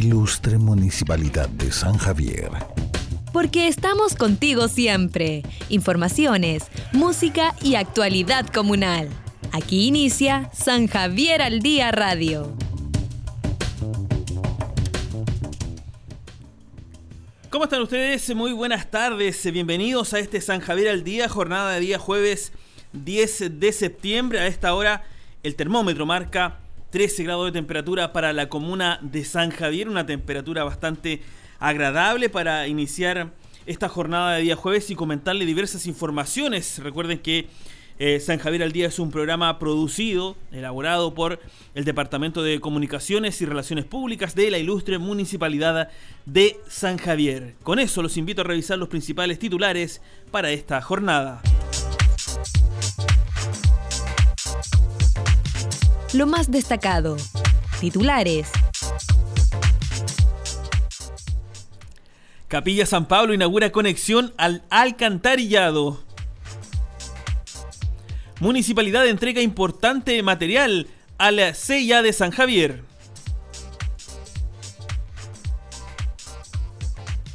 Ilustre Municipalidad de San Javier. Porque estamos contigo siempre. Informaciones, música y actualidad comunal. Aquí inicia San Javier al Día Radio. ¿Cómo están ustedes? Muy buenas tardes. Bienvenidos a este San Javier al Día, jornada de día jueves 10 de septiembre. A esta hora el termómetro marca 13 grados de temperatura para la comuna de San Javier, una temperatura bastante agradable para iniciar esta jornada de día jueves y comentarle diversas informaciones. Recuerden que eh, San Javier al Día es un programa producido, elaborado por el Departamento de Comunicaciones y Relaciones Públicas de la ilustre Municipalidad de San Javier. Con eso los invito a revisar los principales titulares para esta jornada. Lo más destacado. Titulares. Capilla San Pablo inaugura conexión al alcantarillado. Municipalidad entrega importante material a la CIA de San Javier.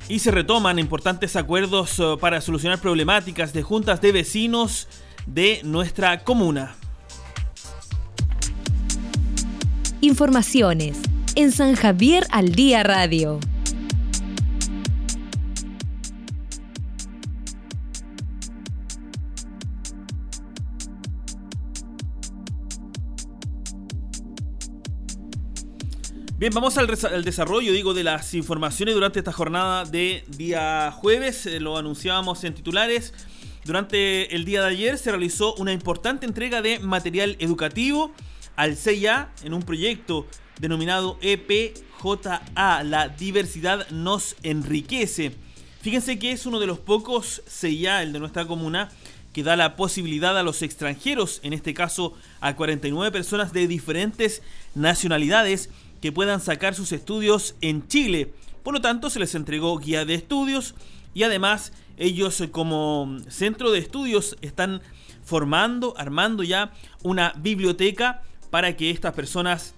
Y se retoman importantes acuerdos eh, para solucionar problemáticas de juntas de vecinos de nuestra comuna. Informaciones en San Javier al Día Radio. Bien, vamos al, desarrollo, digo, de las informaciones durante esta jornada de día jueves. Eh, lo anunciábamos en titulares. Durante el día de ayer se realizó una importante entrega de material educativo al CIA en un proyecto denominado EPJA, la diversidad nos enriquece. Fíjense que es uno de los pocos CIA, el de nuestra comuna, que da la posibilidad a los extranjeros, en este caso a 49 personas de diferentes nacionalidades, que puedan sacar sus estudios en Chile. Por lo tanto, se les entregó guía de estudios y además ellos como centro de estudios están formando, armando ya una biblioteca para que estas personas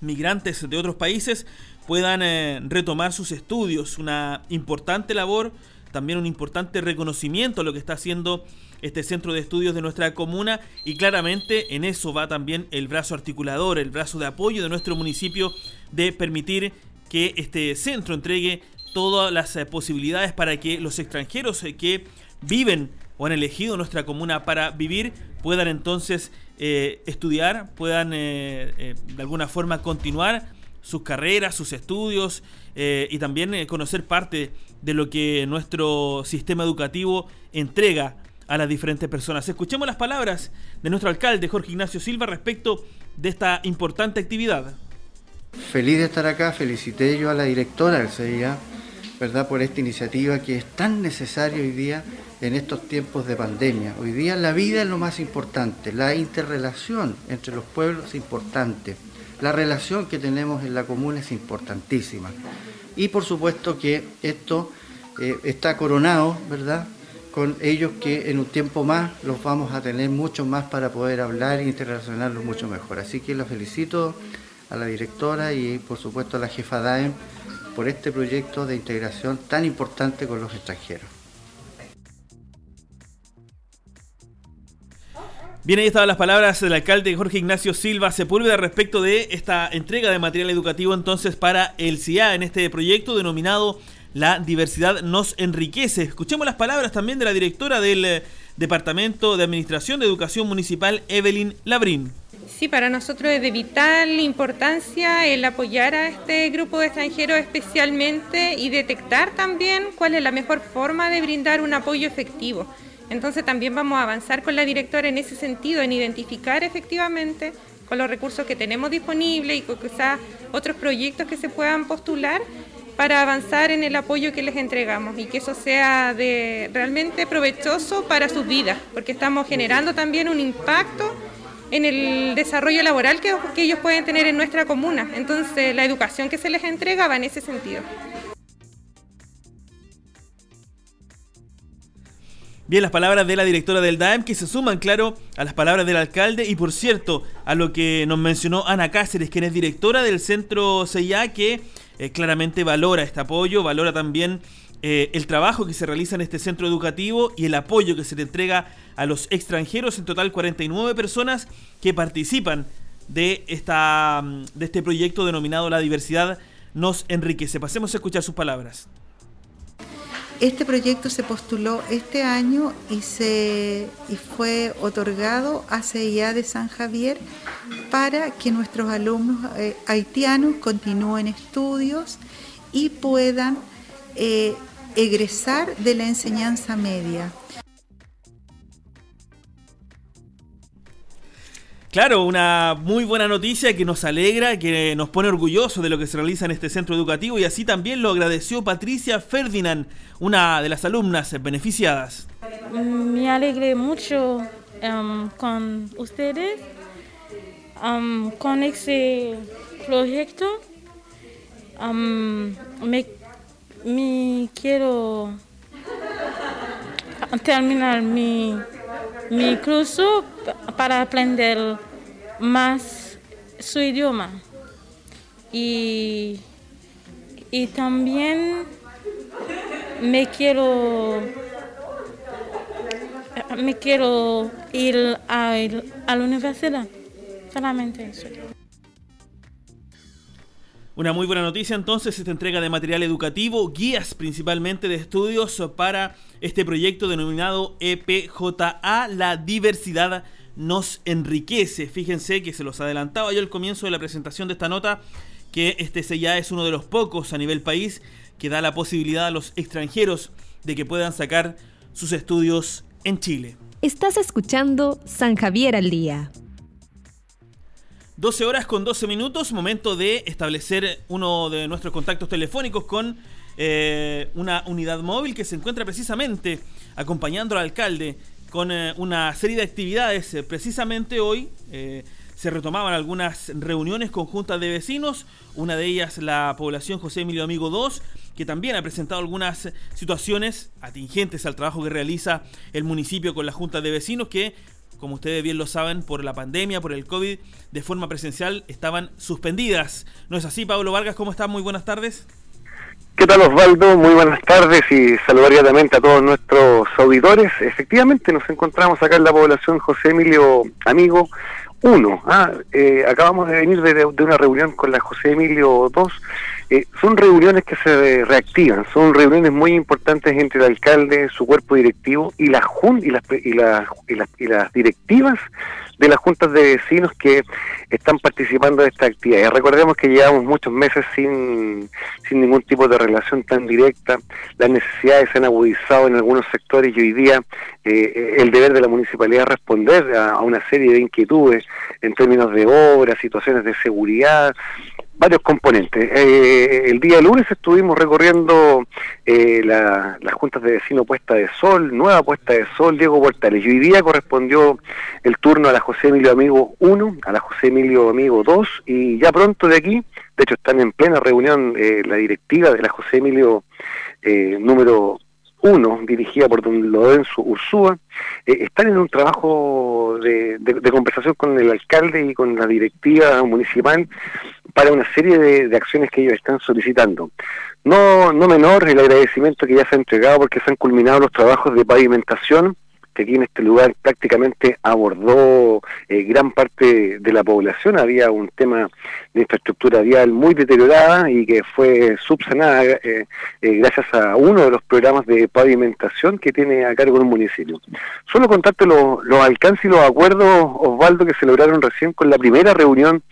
migrantes de otros países puedan eh, retomar sus estudios. Una importante labor, también un importante reconocimiento a lo que está haciendo este centro de estudios de nuestra comuna y claramente en eso va también el brazo articulador, el brazo de apoyo de nuestro municipio de permitir que este centro entregue todas las eh, posibilidades para que los extranjeros eh, que viven o han elegido nuestra comuna para vivir puedan entonces eh, estudiar, puedan eh, eh, de alguna forma continuar sus carreras, sus estudios y también conocer parte de lo que nuestro sistema educativo entrega a las diferentes personas. Escuchemos las palabras de nuestro alcalde Jorge Ignacio Silva respecto de esta importante actividad. Feliz de estar acá, felicité yo a la directora del CIA, ¿verdad?, por esta iniciativa que es tan necesaria hoy día en estos tiempos de pandemia. Hoy día la vida es lo más importante, la interrelación entre los pueblos es importante, la relación que tenemos en la comuna es importantísima. Y por supuesto que esto eh, está coronado, ¿verdad? Con ellos que en un tiempo más los vamos a tener mucho más para poder hablar e interrelacionarlos mucho mejor. Así que los felicito a la directora y por supuesto a la jefa DAEM por este proyecto de integración tan importante con los extranjeros. Bien, ahí estaban las palabras del alcalde Jorge Ignacio Silva Sepúlveda respecto de esta entrega de material educativo entonces para el CIA en este proyecto denominado La diversidad nos enriquece. Escuchemos las palabras también de la directora del eh, Departamento de Administración de Educación Municipal, Evelyn Labrín. Sí, para nosotros es de vital importancia el apoyar a este grupo de extranjeros especialmente y detectar también cuál es la mejor forma de brindar un apoyo efectivo. Entonces también vamos a avanzar con la directora en ese sentido, en identificar efectivamente con los recursos que tenemos disponibles y con quizás otros proyectos que se puedan postular para avanzar en el apoyo que les entregamos y que eso sea de realmente provechoso para sus vidas, porque estamos generando también un impacto en el desarrollo laboral que, ellos pueden tener en nuestra comuna. Entonces la educación que se les entrega va en ese sentido. Bien, las palabras de la directora del DAEM que se suman, claro, a las palabras del alcalde y por cierto, a lo que nos mencionó Ana Cáceres, quien es directora del centro CIA, que eh, claramente valora este apoyo, valora también eh, el trabajo que se realiza en este centro educativo y el apoyo que se le entrega a los extranjeros, en total 49 personas que participan de, esta, de este proyecto denominado La diversidad nos enriquece. Pasemos a escuchar sus palabras. Este proyecto se postuló este año y, se, y fue otorgado a CIA de San Javier para que nuestros alumnos eh, haitianos continúen estudios y puedan eh, egresar de la enseñanza media. Claro, una muy buena noticia que nos alegra, que nos pone orgullosos de lo que se realiza en este centro educativo y así también lo agradeció Patricia Ferdinand, una de las alumnas beneficiadas. Me alegré mucho um, con ustedes, um, con este proyecto. Um, me, me, quiero terminar mi mi curso para aprender más su idioma. Y, y también me quiero me quiero ir a, a la universidad. Solamente eso. Una muy buena noticia entonces, esta entrega de material educativo, guías principalmente de estudios para este proyecto denominado EPJA, la diversidad nos enriquece. Fíjense que se los adelantaba yo al comienzo de la presentación de esta nota, que este ya es uno de los pocos a nivel país que da la posibilidad a los extranjeros de que puedan sacar sus estudios en Chile. Estás escuchando San Javier al Día. 12 horas con 12 minutos, momento de establecer uno de nuestros contactos telefónicos con eh, una unidad móvil que se encuentra precisamente acompañando al alcalde con eh, una serie de actividades. Eh, precisamente hoy se retomaban algunas reuniones conjuntas de vecinos, una de ellas la población José Emilio Amigo 2, que también ha presentado algunas situaciones atingentes al trabajo que realiza el municipio con la Junta de Vecinos, que como ustedes bien lo saben, por la pandemia, por el COVID, de forma presencial estaban suspendidas. ¿No es así, Pablo Vargas? ¿Cómo estás? Muy buenas tardes. ¿Qué tal Osvaldo? Muy buenas tardes y saludaría también a todos nuestros auditores. Efectivamente nos encontramos acá en la población José Emilio Amigo 1. Ah, eh, acabamos de venir de, una reunión con la José Emilio 2. Eh, son reuniones que se reactivan, son reuniones muy importantes entre el alcalde, su cuerpo directivo y, la y, las, y, las, y, las, y las directivas de las juntas de vecinos que están participando de esta actividad. Recordemos que llevamos muchos meses sin, sin ningún tipo de relación tan directa, las necesidades se han agudizado en algunos sectores y hoy día eh, el deber de la municipalidad es responder a, una serie de inquietudes en términos de obras, situaciones de seguridad, varios componentes. Eh, el día lunes estuvimos recorriendo eh, las juntas de vecino Puesta de Sol, Nueva Puesta de Sol, Diego Portales. Y hoy día correspondió el turno a la José Emilio Amigo 1, a la José Emilio Amigo 2, y ya pronto de aquí, de hecho están en plena reunión eh, la directiva de la José Emilio número uno, dirigida por don Lorenzo Ursúa, eh, están en un trabajo de, conversación con el alcalde y con la directiva municipal para una serie de, acciones que ellos están solicitando. No, no menor el agradecimiento que ya se ha entregado porque se han culminado los trabajos de pavimentación que aquí en este lugar prácticamente abordó eh, gran parte de la población. Había un tema de infraestructura vial muy deteriorada y que fue subsanada eh, eh, gracias a uno de los programas de pavimentación que tiene a cargo el municipio. Solo contarte los, los alcances y los acuerdos, Osvaldo, que se lograron recién con la primera reunión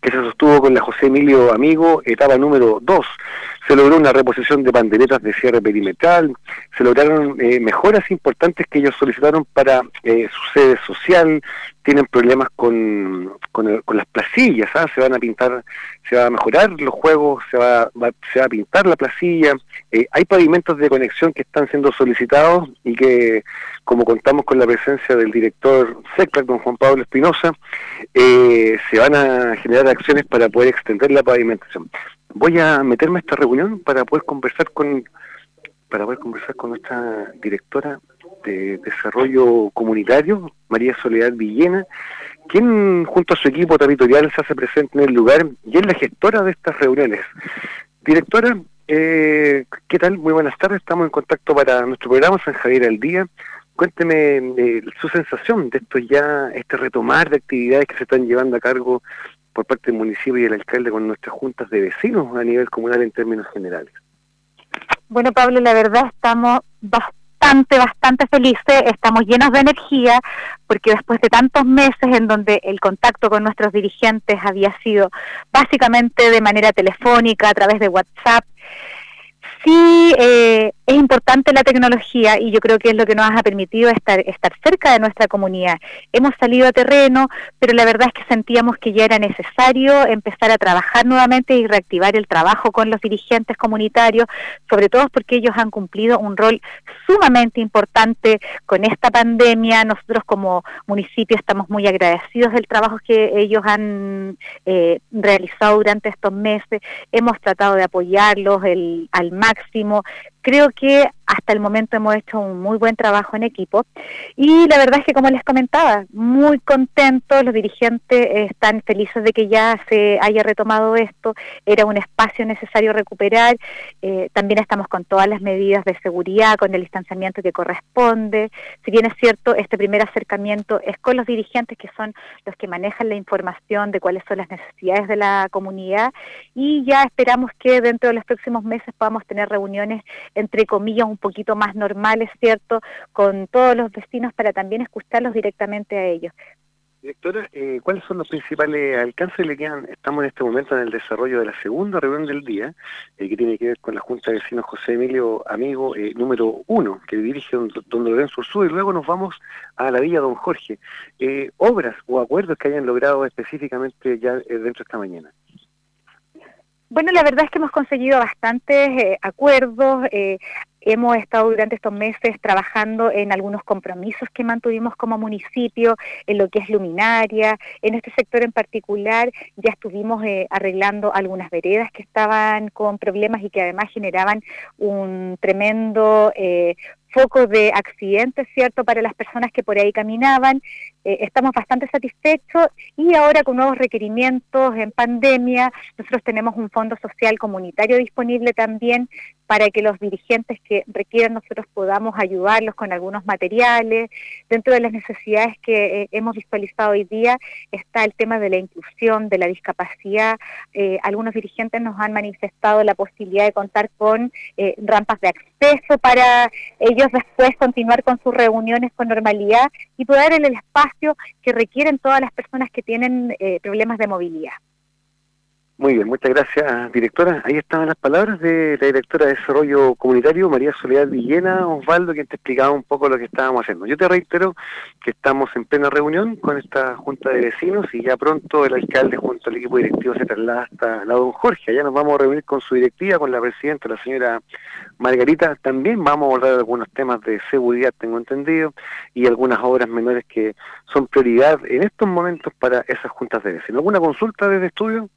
que se sostuvo con la José Emilio Amigo, etapa número 2 se logró una reposición de banderetas de cierre perimetral, se lograron eh, mejoras importantes que ellos solicitaron para eh, su sede social, tienen problemas con, las placillas, ¿ah? se van a pintar, se va a mejorar los juegos, se va, se va a pintar la placilla, eh, hay pavimentos de conexión que están siendo solicitados y que, como contamos con la presencia del director SECLAC, don Juan Pablo Espinosa, se van a generar acciones para poder extender la pavimentación voy a meterme a esta reunión para poder conversar con para poder conversar con nuestra directora de Desarrollo Comunitario, María Soledad Villena, quien junto a su equipo territorial se hace presente en el lugar y es la gestora de estas reuniones. Directora, eh, ¿qué tal? Muy buenas tardes, estamos en contacto para nuestro programa San Javier al Día. Cuénteme eh, su sensación de esto ya, este retomar de actividades que se están llevando a cargo por parte del municipio y el alcalde con nuestras juntas de vecinos a nivel comunal en términos generales. Bueno, Pablo, la verdad estamos bastante, bastante felices, estamos llenos de energía, porque después de tantos meses en donde el contacto con nuestros dirigentes había sido básicamente de manera telefónica, a través de WhatsApp, sí eh, es importante la tecnología y yo creo que es lo que nos ha permitido estar, cerca de nuestra comunidad. Hemos salido a terreno, pero la verdad es que sentíamos que ya era necesario empezar a trabajar nuevamente y reactivar el trabajo con los dirigentes comunitarios, sobre todo porque ellos han cumplido un rol sumamente importante con esta pandemia. Nosotros como municipio estamos muy agradecidos del trabajo que ellos han eh, realizado durante estos meses. Hemos tratado de apoyarlos al máximo. Creo que hasta el momento hemos hecho un muy buen trabajo en equipo. Y la verdad es que como les comentaba, muy contentos, los dirigentes están felices de que ya se haya retomado esto, era un espacio necesario recuperar, eh, también estamos con todas las medidas de seguridad, con el distanciamiento que corresponde, si bien es cierto, este primer acercamiento es con los dirigentes que son los que manejan la información de cuáles son las necesidades de la comunidad. Y ya esperamos que dentro de los próximos meses podamos tener reuniones entre comillas un poquito más normales, ¿cierto?, con todos los vecinos para también escucharlos directamente a ellos. Directora, eh, ¿cuáles son los principales alcances que quedan? Estamos en este momento en el desarrollo de la segunda reunión del día, eh, que tiene que ver con la Junta de Vecinos José Emilio Amigo, eh, número uno, que dirige don, don Lorenzo Ursú, y luego nos vamos a la Villa Don Jorge. ¿Obras o acuerdos que hayan logrado específicamente ya dentro de esta mañana? Bueno, la verdad es que hemos conseguido bastantes eh, acuerdos. Eh, hemos estado durante estos meses trabajando en algunos compromisos que mantuvimos como municipio, en lo que es luminaria. En este sector en particular ya estuvimos eh, arreglando algunas veredas que estaban con problemas y que además generaban un tremendo foco de accidentes, ¿cierto?, para las personas que por ahí caminaban. Eh, estamos bastante satisfechos y ahora con nuevos requerimientos en pandemia, nosotros tenemos un fondo social comunitario disponible también para que los dirigentes que requieran nosotros podamos ayudarlos con algunos materiales. Dentro de las necesidades que eh, hemos visualizado hoy día está el tema de la inclusión, de la discapacidad. Eh, algunos dirigentes nos han manifestado la posibilidad de contar con eh, rampas de acceso para ellos después continuar con sus reuniones con normalidad y poder en el espacio que requieren todas las personas que tienen problemas de movilidad. Muy bien, muchas gracias, directora. Ahí estaban las palabras de la directora de Desarrollo Comunitario, María Soledad Villena, Osvaldo, quien te explicaba un poco lo que estábamos haciendo. Yo te reitero que estamos en plena reunión con esta Junta de Vecinos y ya pronto el alcalde junto al equipo directivo se traslada hasta la don Jorge. Allá nos vamos a reunir con su directiva, con la presidenta, la señora Margarita. También vamos a abordar algunos temas de seguridad, tengo entendido, y algunas obras menores que son prioridad en estos momentos para esas juntas de vecinos. ¿Alguna consulta desde estudio?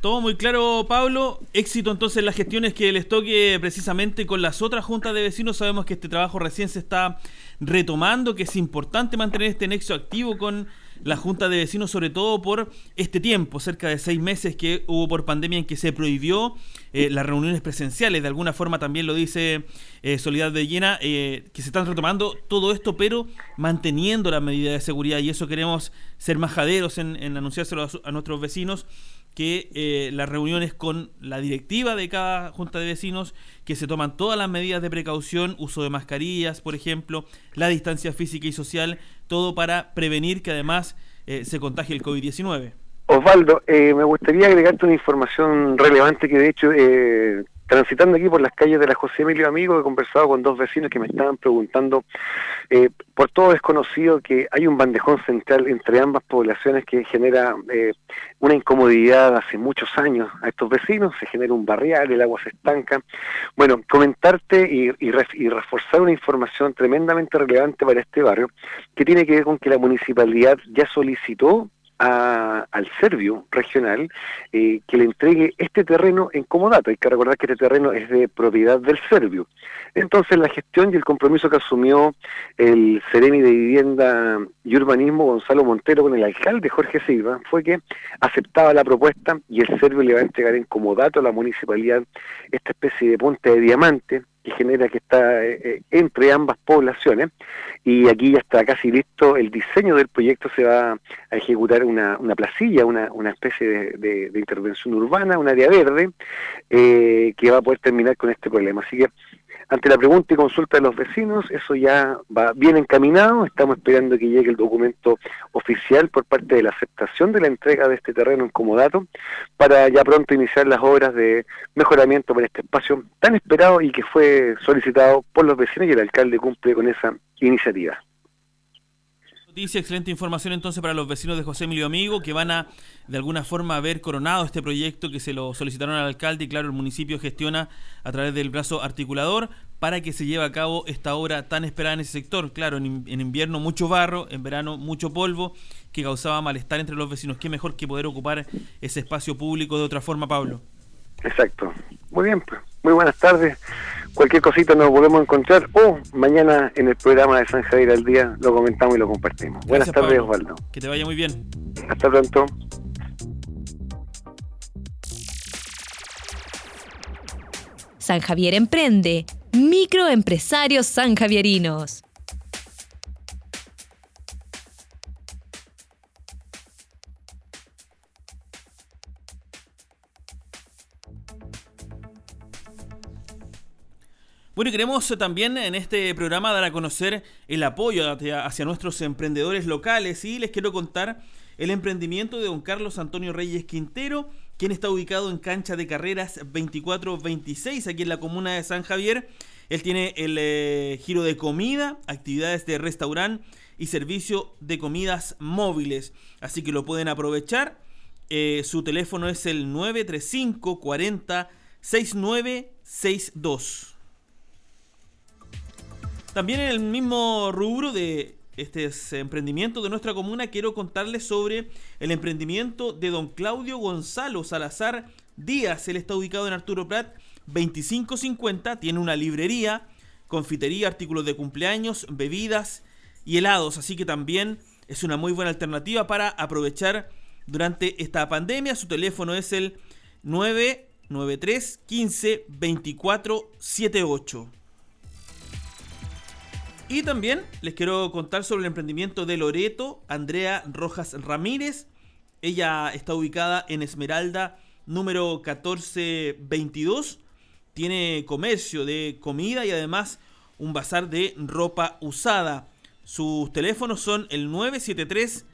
Todo muy claro, Pablo. Éxito entonces en las gestiones que les toque precisamente con las otras juntas de vecinos. Sabemos que este trabajo recién se está retomando, que es importante mantener este nexo activo con la junta de vecinos, sobre todo por este tiempo, cerca de seis meses que hubo por pandemia en que se prohibió eh, las reuniones presenciales. De alguna forma también lo dice eh, Soledad de Llena, eh, que se están retomando todo esto, pero manteniendo las medidas de seguridad. Y eso queremos ser majaderos en, en anunciárselo a nuestros vecinos que eh, las reuniones con la directiva de cada junta de vecinos, que se toman todas las medidas de precaución, uso de mascarillas, por ejemplo, la distancia física y social, todo para prevenir que además eh, se contagie el COVID-19. Osvaldo, eh, me gustaría agregarte una información relevante que de hecho transitando aquí por las calles de la José Emilio Amigo, he conversado con dos vecinos que me estaban preguntando, eh, por todo es conocido que hay un bandejón central entre ambas poblaciones que genera eh, una incomodidad hace muchos años a estos vecinos, se genera un barrial, el agua se estanca. Bueno, comentarte y, y reforzar una información tremendamente relevante para este barrio, que tiene que ver con que la municipalidad ya solicitó al Servio regional eh, que le entregue este terreno en comodato. Hay que recordar que este terreno es de propiedad del Servio. Entonces la gestión y el compromiso que asumió el Ceremi de Vivienda y Urbanismo, Gonzalo Montero, con el alcalde Jorge Silva, fue que aceptaba la propuesta y el Servio le va a entregar en comodato a la municipalidad esta especie de puente de diamante que genera que está eh, eh, entre ambas poblaciones. Y aquí ya está casi listo el diseño del proyecto se va a ejecutar una, una placilla una, una especie de, intervención urbana un área verde eh, que va a poder terminar con este problema. Así que ante la pregunta y consulta de los vecinos, eso ya va bien encaminado. Estamos esperando que llegue el documento oficial por parte de la aceptación de la entrega de este terreno en comodato para ya pronto iniciar las obras de mejoramiento para este espacio tan esperado y que fue solicitado por los vecinos y el alcalde cumple con esa iniciativa. Noticia, excelente información entonces para los vecinos de José Emilio Amigo que van a de alguna forma haber coronado este proyecto que se lo solicitaron al alcalde y claro, el municipio gestiona a través del brazo articulador para que se lleve a cabo esta obra tan esperada en ese sector. Claro, en, en invierno mucho barro, en verano mucho polvo que causaba malestar entre los vecinos. Qué mejor que poder ocupar ese espacio público de otra forma, Pablo. Exacto. Muy bien, pues. Muy buenas tardes. Cualquier cosita nos volvemos a encontrar o mañana en el programa de San Javier al Día lo comentamos y lo compartimos. buenas tardes, Osvaldo. Que te vaya muy bien. Hasta pronto. San Javier Emprende, microempresarios sanjavierinos. Bueno, y queremos también en este programa dar a conocer el apoyo hacia, nuestros emprendedores locales y les quiero contar el emprendimiento de don Carlos Antonio Reyes Quintero, quien está ubicado en cancha de carreras 2426 aquí en la comuna de San Javier. Él tiene el eh, giro de comida, actividades de restaurante y servicio de comidas móviles. Así que lo pueden aprovechar. Eh, su teléfono es el 935 40 6962. También en el mismo rubro de este emprendimiento de nuestra comuna, quiero contarles sobre el emprendimiento de don Claudio Gonzalo Salazar Díaz. Él está ubicado en Arturo Prat 2550, tiene una librería, confitería, artículos de cumpleaños, bebidas y helados, así que también es una muy buena alternativa para aprovechar durante esta pandemia. Su teléfono es el 993 15 24 78. Y también les quiero contar sobre el emprendimiento de Loreto, Andrea Rojas Ramírez. Ella está ubicada en Esmeralda número 1422. Tiene comercio de comida y además un bazar de ropa usada. Sus teléfonos son el 973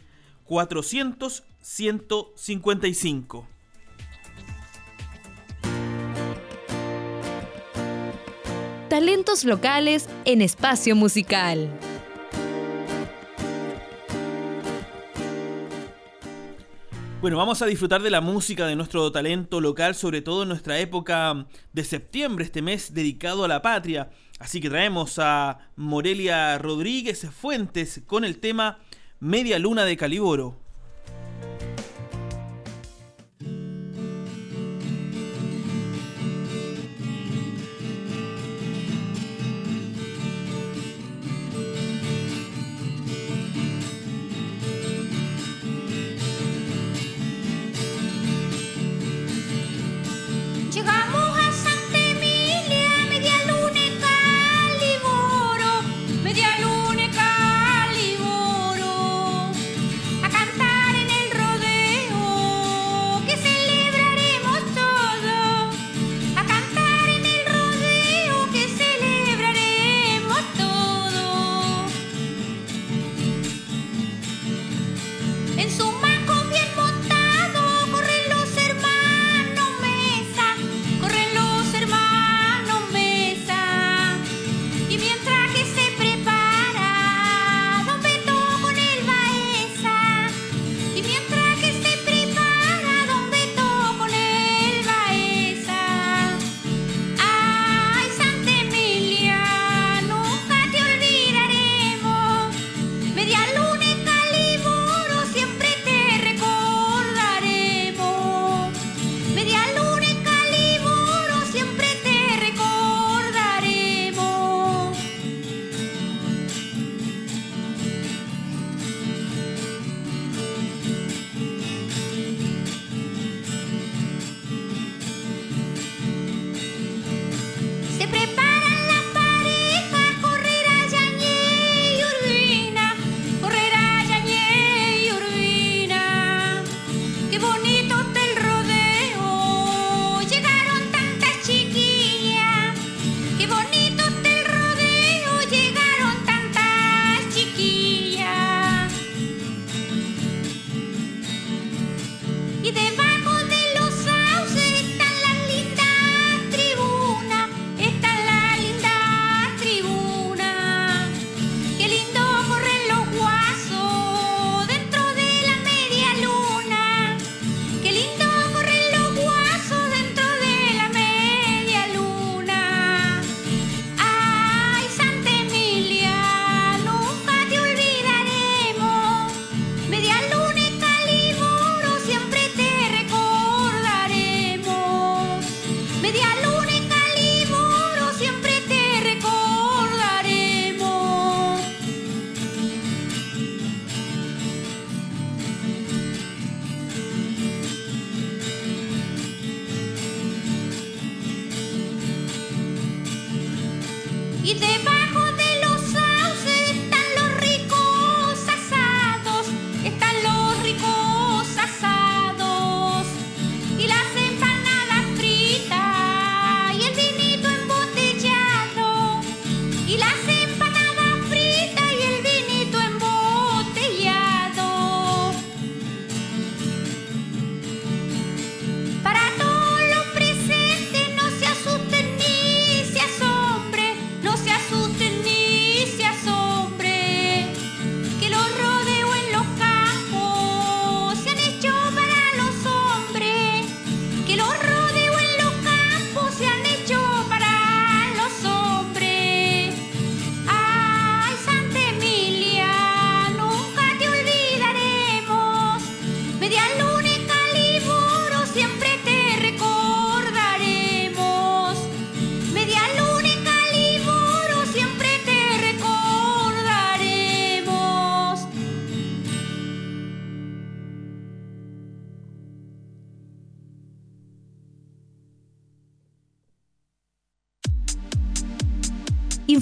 400 155. Talentos locales en espacio musical. Bueno, vamos a disfrutar de la música de nuestro talento local, sobre todo en nuestra época de septiembre, este mes dedicado a la patria. Así que traemos a Morelia Rodríguez Fuentes con el tema Media Luna de Caliboro.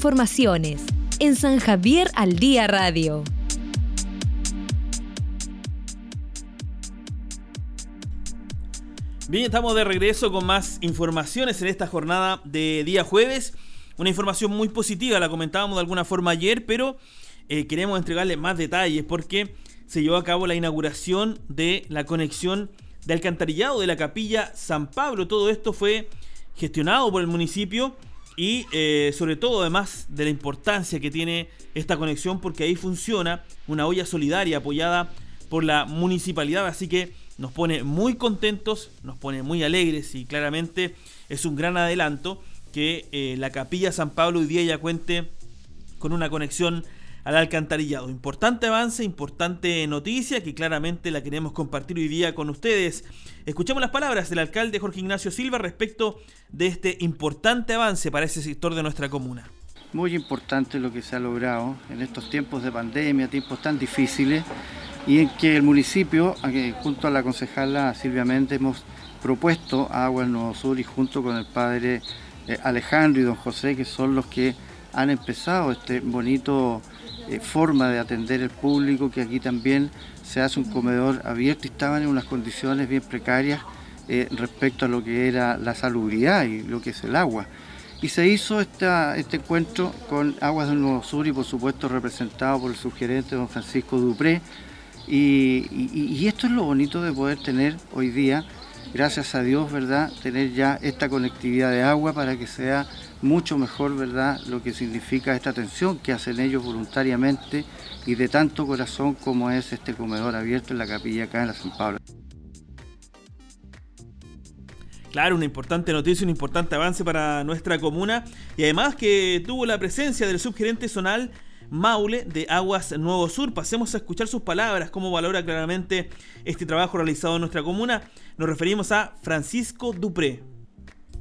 Informaciones en San Javier al Día Radio. Bien, estamos de regreso con más informaciones en esta jornada de día jueves. Una información muy positiva, la comentábamos de alguna forma ayer, pero eh, queremos entregarle más detalles porque se llevó a cabo la inauguración de la conexión de alcantarillado de la capilla San Pablo. Todo esto fue gestionado por el municipio y eh, sobre todo además de la importancia que tiene esta conexión porque ahí funciona una olla solidaria apoyada por la municipalidad, así que nos pone muy contentos, nos pone muy alegres y claramente es un gran adelanto que eh, la capilla San Pablo hoy día ya cuente con una conexión al alcantarillado. Importante avance, importante noticia que claramente la queremos compartir hoy día con ustedes. Escuchemos las palabras del alcalde Jorge Ignacio Silva respecto de este importante avance para ese sector de nuestra comuna. Muy importante lo que se ha logrado en estos tiempos de pandemia, tiempos tan difíciles, y en que el municipio, junto a la concejala Silvia Méndez, hemos propuesto a Aguas Nuevo Sur y junto con el padre eh, Alejandro y don José, que son los que han empezado este bonito eh, forma de atender el público, que aquí también se hace un comedor abierto y estaban en unas condiciones bien precarias eh, respecto a lo que era la salubridad y lo que es el agua. Y se hizo este encuentro con Aguas del Nuevo Sur y por supuesto representado por el subgerente don Francisco Dupré. Y esto es lo bonito de poder tener hoy día, gracias a Dios, ¿verdad? Tener ya esta conectividad de agua para que sea mucho mejor, ¿verdad?, lo que significa esta atención que hacen ellos voluntariamente y de tanto corazón como es este comedor abierto en la capilla acá en la San Pablo. Claro, una importante noticia, un importante avance para nuestra comuna y además que tuvo la presencia del subgerente zonal Maule de Aguas Nuevo Sur. Pasemos a escuchar sus palabras, cómo valora claramente este trabajo realizado en nuestra comuna. Nos referimos a Francisco Dupré.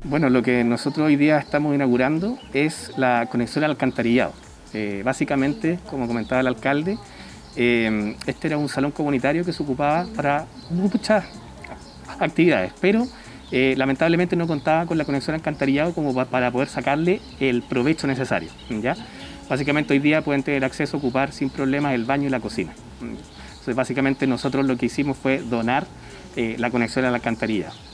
Bueno, lo que nosotros hoy día estamos inaugurando es la conexión al alcantarillado. Eh, básicamente, como comentaba el alcalde, eh, este era un salón comunitario que se ocupaba para muchas actividades, pero eh, lamentablemente no contaba con la conexión al alcantarillado como para poder sacarle el provecho necesario. ¿ya? Básicamente hoy día pueden tener acceso a ocupar sin problemas el baño y la cocina. Entonces básicamente nosotros lo que hicimos fue donar la conexión al alcantarillado.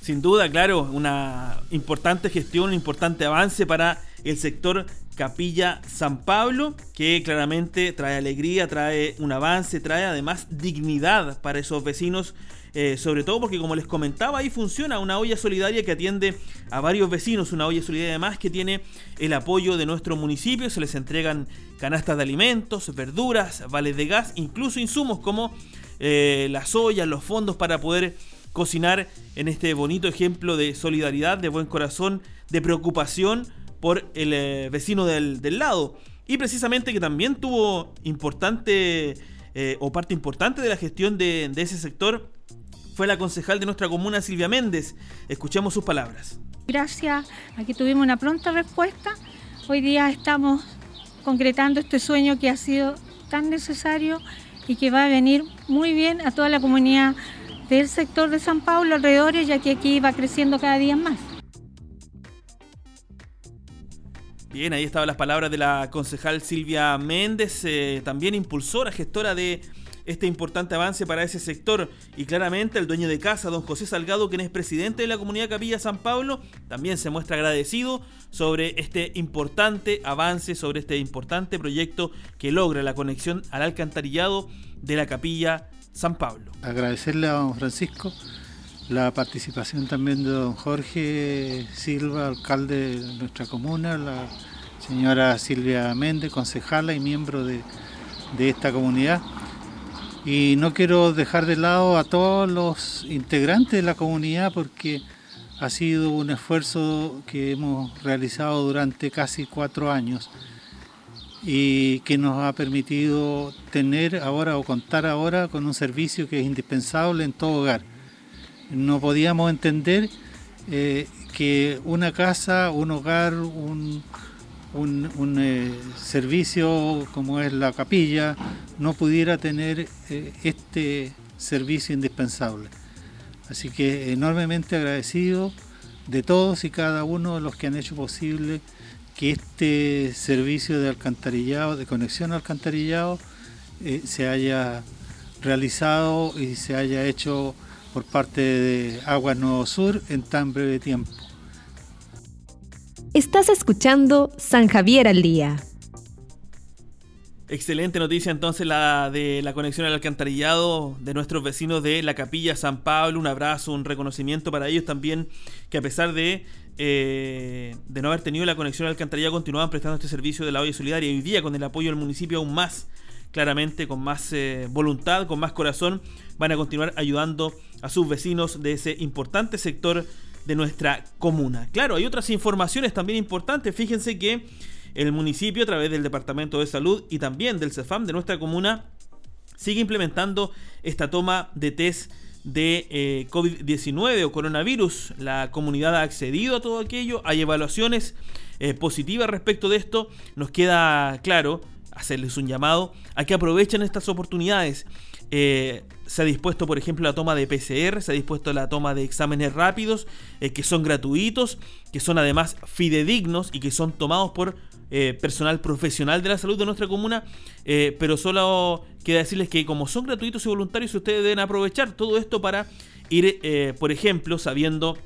Sin duda, claro, una importante gestión, un importante avance para el sector Capilla San Pablo, que claramente trae alegría, trae un avance, trae además dignidad para esos vecinos eh, sobre todo porque como les comentaba, ahí funciona una olla solidaria que atiende a varios vecinos, una olla solidaria además que tiene el apoyo de nuestro municipio, se les entregan canastas de alimentos, verduras, vales de gas, incluso insumos como eh, las ollas, los fondos para poder cocinar en este bonito ejemplo de solidaridad, de buen corazón, de preocupación por el eh, vecino del, lado. Y precisamente que también tuvo importante o parte importante de la gestión de, de ese sector fue la concejal de nuestra comuna, Silvia Méndez. Escuchemos sus palabras. Gracias, aquí tuvimos una pronta respuesta. Hoy día estamos concretando este sueño que ha sido tan necesario y que va a venir muy bien a toda la comunidad del sector de San Pablo alrededores, ya que aquí va creciendo cada día más. Bien, ahí estaban las palabras de la concejal Silvia Méndez, eh, también impulsora, gestora de este importante avance para ese sector y claramente el dueño de casa, don José Salgado, quien es presidente de la comunidad Capilla San Pablo, también se muestra agradecido sobre este importante avance, sobre este importante proyecto que logra la conexión al alcantarillado de la Capilla San Pablo. Agradecerle a don Francisco la participación también de don Jorge Silva, alcalde de nuestra comuna, la señora Silvia Méndez, concejala y miembro de, de esta comunidad y no quiero dejar de lado a todos los integrantes de la comunidad porque ha sido un esfuerzo que hemos realizado durante casi cuatro años y que nos ha permitido tener ahora o contar ahora con un servicio que es indispensable en todo hogar. No podíamos entender eh, que una casa, un hogar, un, un, eh, servicio como es la capilla no pudiera tener eh, este servicio indispensable. Así que enormemente agradecido de todos y cada uno de los que han hecho posible que este servicio de alcantarillado, de conexión alcantarillado, eh, se haya realizado y se haya hecho por parte de Aguas Nuevo Sur en tan breve tiempo. Estás escuchando San Javier al Día. Excelente noticia entonces la de la conexión al alcantarillado de nuestros vecinos de la Capilla San Pablo. Un abrazo, un reconocimiento para ellos también, que a pesar de, eh, de no haber tenido la conexión al alcantarillado, continuaban prestando este servicio de la olla solidaria. Hoy día, con el apoyo del municipio aún más, claramente, con más eh, voluntad, con más corazón, van a continuar ayudando a sus vecinos de ese importante sector de nuestra comuna. Claro, hay otras informaciones también importantes. Fíjense que el municipio, a través del Departamento de Salud y también del CEFAM de nuestra comuna, sigue implementando esta toma de test de eh, COVID-19 o coronavirus. La comunidad ha accedido a todo aquello, hay evaluaciones eh, positivas respecto de esto. Nos queda claro hacerles un llamado a que aprovechen estas oportunidades. Eh, se ha dispuesto, por ejemplo, la toma de PCR, se ha dispuesto la toma de exámenes rápidos, eh, que son gratuitos, que son además fidedignos y que son tomados por eh, personal profesional de la salud de nuestra comuna. pero solo queda decirles que como son gratuitos y voluntarios, ustedes deben aprovechar todo esto para ir, por ejemplo, sabiendo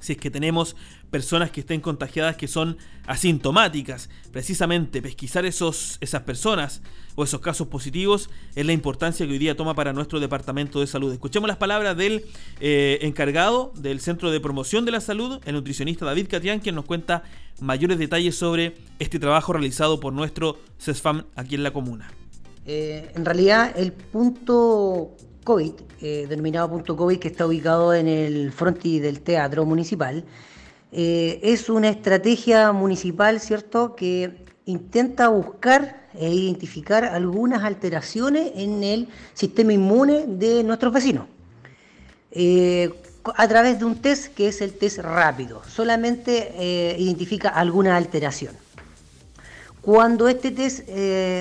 si es que tenemos personas que estén contagiadas que son asintomáticas. Precisamente pesquisar esos, esas personas o esos casos positivos es la importancia que hoy día toma para nuestro Departamento de Salud. Escuchemos las palabras del eh, encargado del Centro de Promoción de la Salud, el nutricionista David Catián, quien nos cuenta mayores detalles sobre este trabajo realizado por nuestro CESFAM aquí en la comuna. Eh, en realidad el punto COVID, eh, denominado punto COVID, que está ubicado en el frontis del Teatro Municipal, eh, es una estrategia municipal, ¿cierto?, que intenta buscar e identificar algunas alteraciones en el sistema inmune de nuestros vecinos. Eh, a través de un test que es el test rápido, solamente eh, identifica alguna alteración. Cuando este test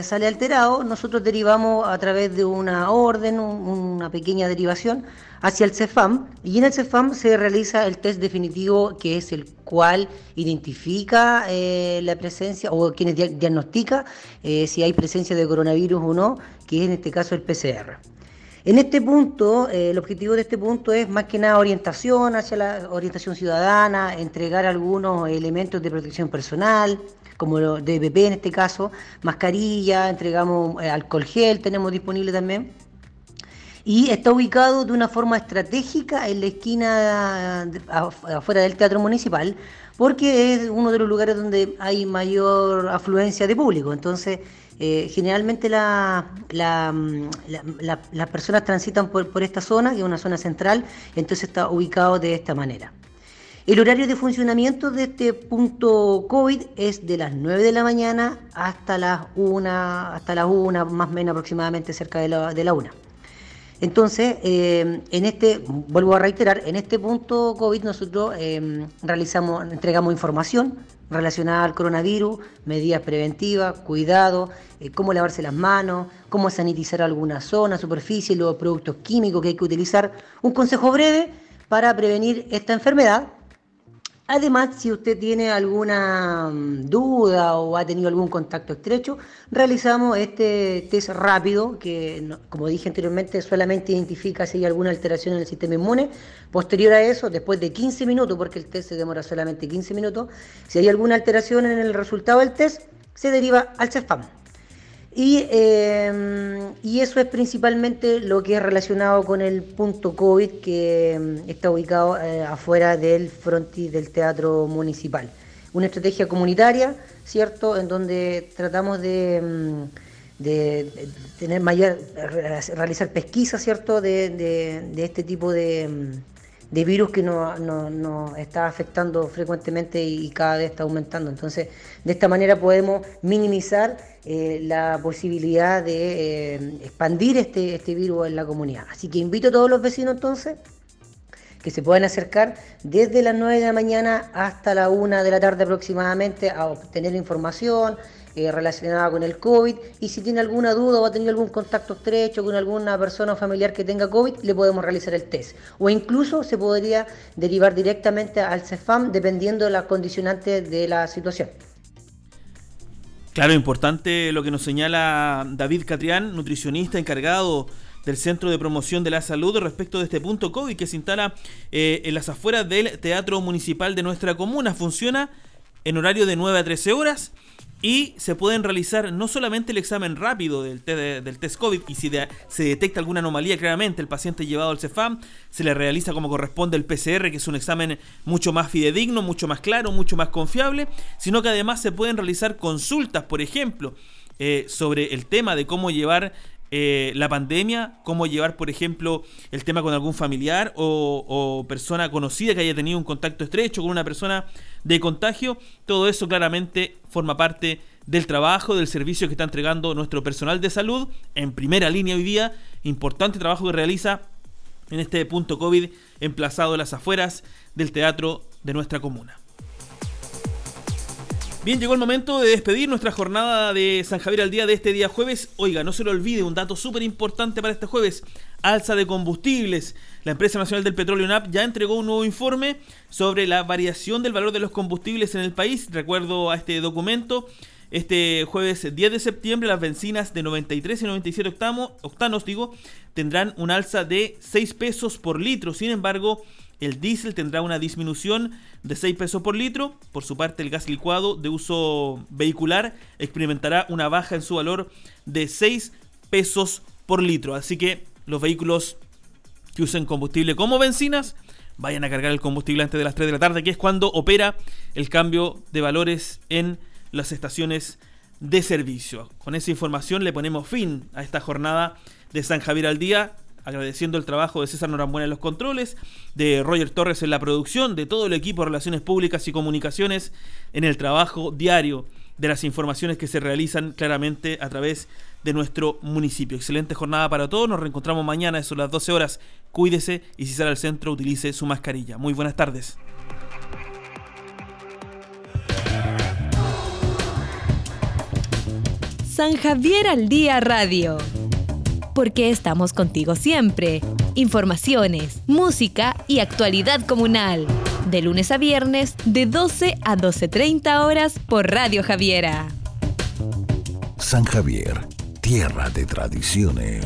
sale alterado, nosotros derivamos a través de una orden, una pequeña derivación, hacia el CEFAM y en el CEFAM se realiza el test definitivo que es el cual identifica eh, la presencia o quienes diagnostica eh, si hay presencia de coronavirus o no, que es en este caso el PCR. En este punto, eh, el objetivo de este punto es más que nada orientación hacia la orientación ciudadana, entregar algunos elementos de protección personal, como lo de BP en este caso, mascarilla, entregamos eh, alcohol gel, tenemos disponible también. Y está ubicado de una forma estratégica en la esquina afuera del Teatro Municipal, porque es uno de los lugares donde hay mayor afluencia de público. Entonces, eh, generalmente mm, las personas transitan por, por, esta zona, que es una zona central, entonces está ubicado de esta manera. El horario de funcionamiento de este punto COVID es de las 9 de la mañana hasta las 1, hasta las 1 más o menos aproximadamente cerca de la, de la 1. Entonces, eh, en este, vuelvo a reiterar, en este punto COVID nosotros eh, realizamos, entregamos información relacionada al coronavirus, medidas preventivas, cuidado, eh, cómo lavarse las manos, cómo sanitizar alguna zona, superficie, los productos químicos que hay que utilizar. Un consejo breve para prevenir esta enfermedad Además, si usted tiene alguna mm, duda o ha tenido algún contacto estrecho, realizamos este test rápido que, como dije anteriormente, solamente identifica si hay alguna alteración en el sistema inmune. Posterior a eso, después de 15 minutos, porque el test se demora solamente 15 minutos, si hay alguna alteración en el resultado del test, se deriva al CEFAM. Em, y, eso es principalmente lo que es relacionado con el punto COVID que em, está ubicado eh, afuera del frontis del Teatro Municipal. Una estrategia comunitaria, ¿cierto?, en donde tratamos de, em, tener mayor, realizar pesquisas, ¿cierto?, de este tipo de de virus que nos está afectando frecuentemente y cada vez está aumentando. Entonces, de esta manera podemos minimizar eh, la posibilidad de eh, expandir este, este virus en la comunidad. Así que invito a todos los vecinos entonces que se puedan acercar desde las 9 de la mañana hasta la 1 de la tarde aproximadamente a obtener información, eh, relacionada con el COVID y si tiene alguna duda o ha tenido algún contacto estrecho con alguna persona o familiar que tenga COVID, le podemos realizar el test. O incluso se podría derivar directamente al CEFAM dependiendo de las condicionantes de la situación. Claro, importante lo que nos señala David Catrián, nutricionista encargado del Centro de Promoción de la Salud respecto de este punto COVID que se instala eh, en las afueras del Teatro Municipal de nuestra comuna. Funciona en horario de 9 a 13 horas y se pueden realizar no solamente el examen rápido del, test COVID y si se detecta alguna anomalía claramente el paciente llevado al CEFAM, se le realiza como corresponde el PCR, que es un examen mucho más fidedigno, mucho más claro, mucho más confiable, sino que además se pueden realizar consultas, por ejemplo, eh, sobre el tema de cómo llevar eh, la pandemia, cómo llevar, por ejemplo, el tema con algún familiar o, persona conocida que haya tenido un contacto estrecho con una persona de contagio, todo eso claramente forma parte del trabajo, del servicio que está entregando nuestro personal de salud en primera línea hoy día, importante trabajo que realiza en este punto COVID emplazado en las afueras del teatro de nuestra comuna. Bien, llegó el momento de despedir nuestra jornada de San Javier al día de este día jueves. Oiga, no se lo olvide, un dato súper importante para este jueves. Alza de combustibles. La empresa nacional del petróleo NAP ya entregó un nuevo informe sobre la variación del valor de los combustibles en el país. Recuerdo a este documento. Este jueves 10 de septiembre las bencinas de 93 y 97 octanos digo, tendrán un alza de 6 pesos por litro. Sin embargo, el diésel tendrá una disminución de 6 pesos por litro. Por su parte, el gas licuado de uso vehicular experimentará una baja en su valor de 6 pesos por litro. Así que los vehículos que usen combustible como bencinas, vayan a cargar el combustible antes de las 3 de la tarde, que es cuando opera el cambio de valores en las estaciones de servicio. Con esa información le ponemos fin a esta jornada de San Javier al día agradeciendo el trabajo de César Norambuena en los controles, de Roger Torres en la producción, de todo el equipo de Relaciones Públicas y Comunicaciones en el trabajo diario de las informaciones que se realizan claramente a través de nuestro municipio. Excelente jornada para todos, nos reencontramos mañana, eso las 12 horas. Cuídese y si sale al centro utilice su mascarilla. Muy buenas tardes. San Javier al Día Radio porque estamos contigo siempre. Informaciones, música y actualidad comunal. De lunes a viernes, de 12 a 12.30 horas por Radio Javiera. San Javier, tierra de tradiciones.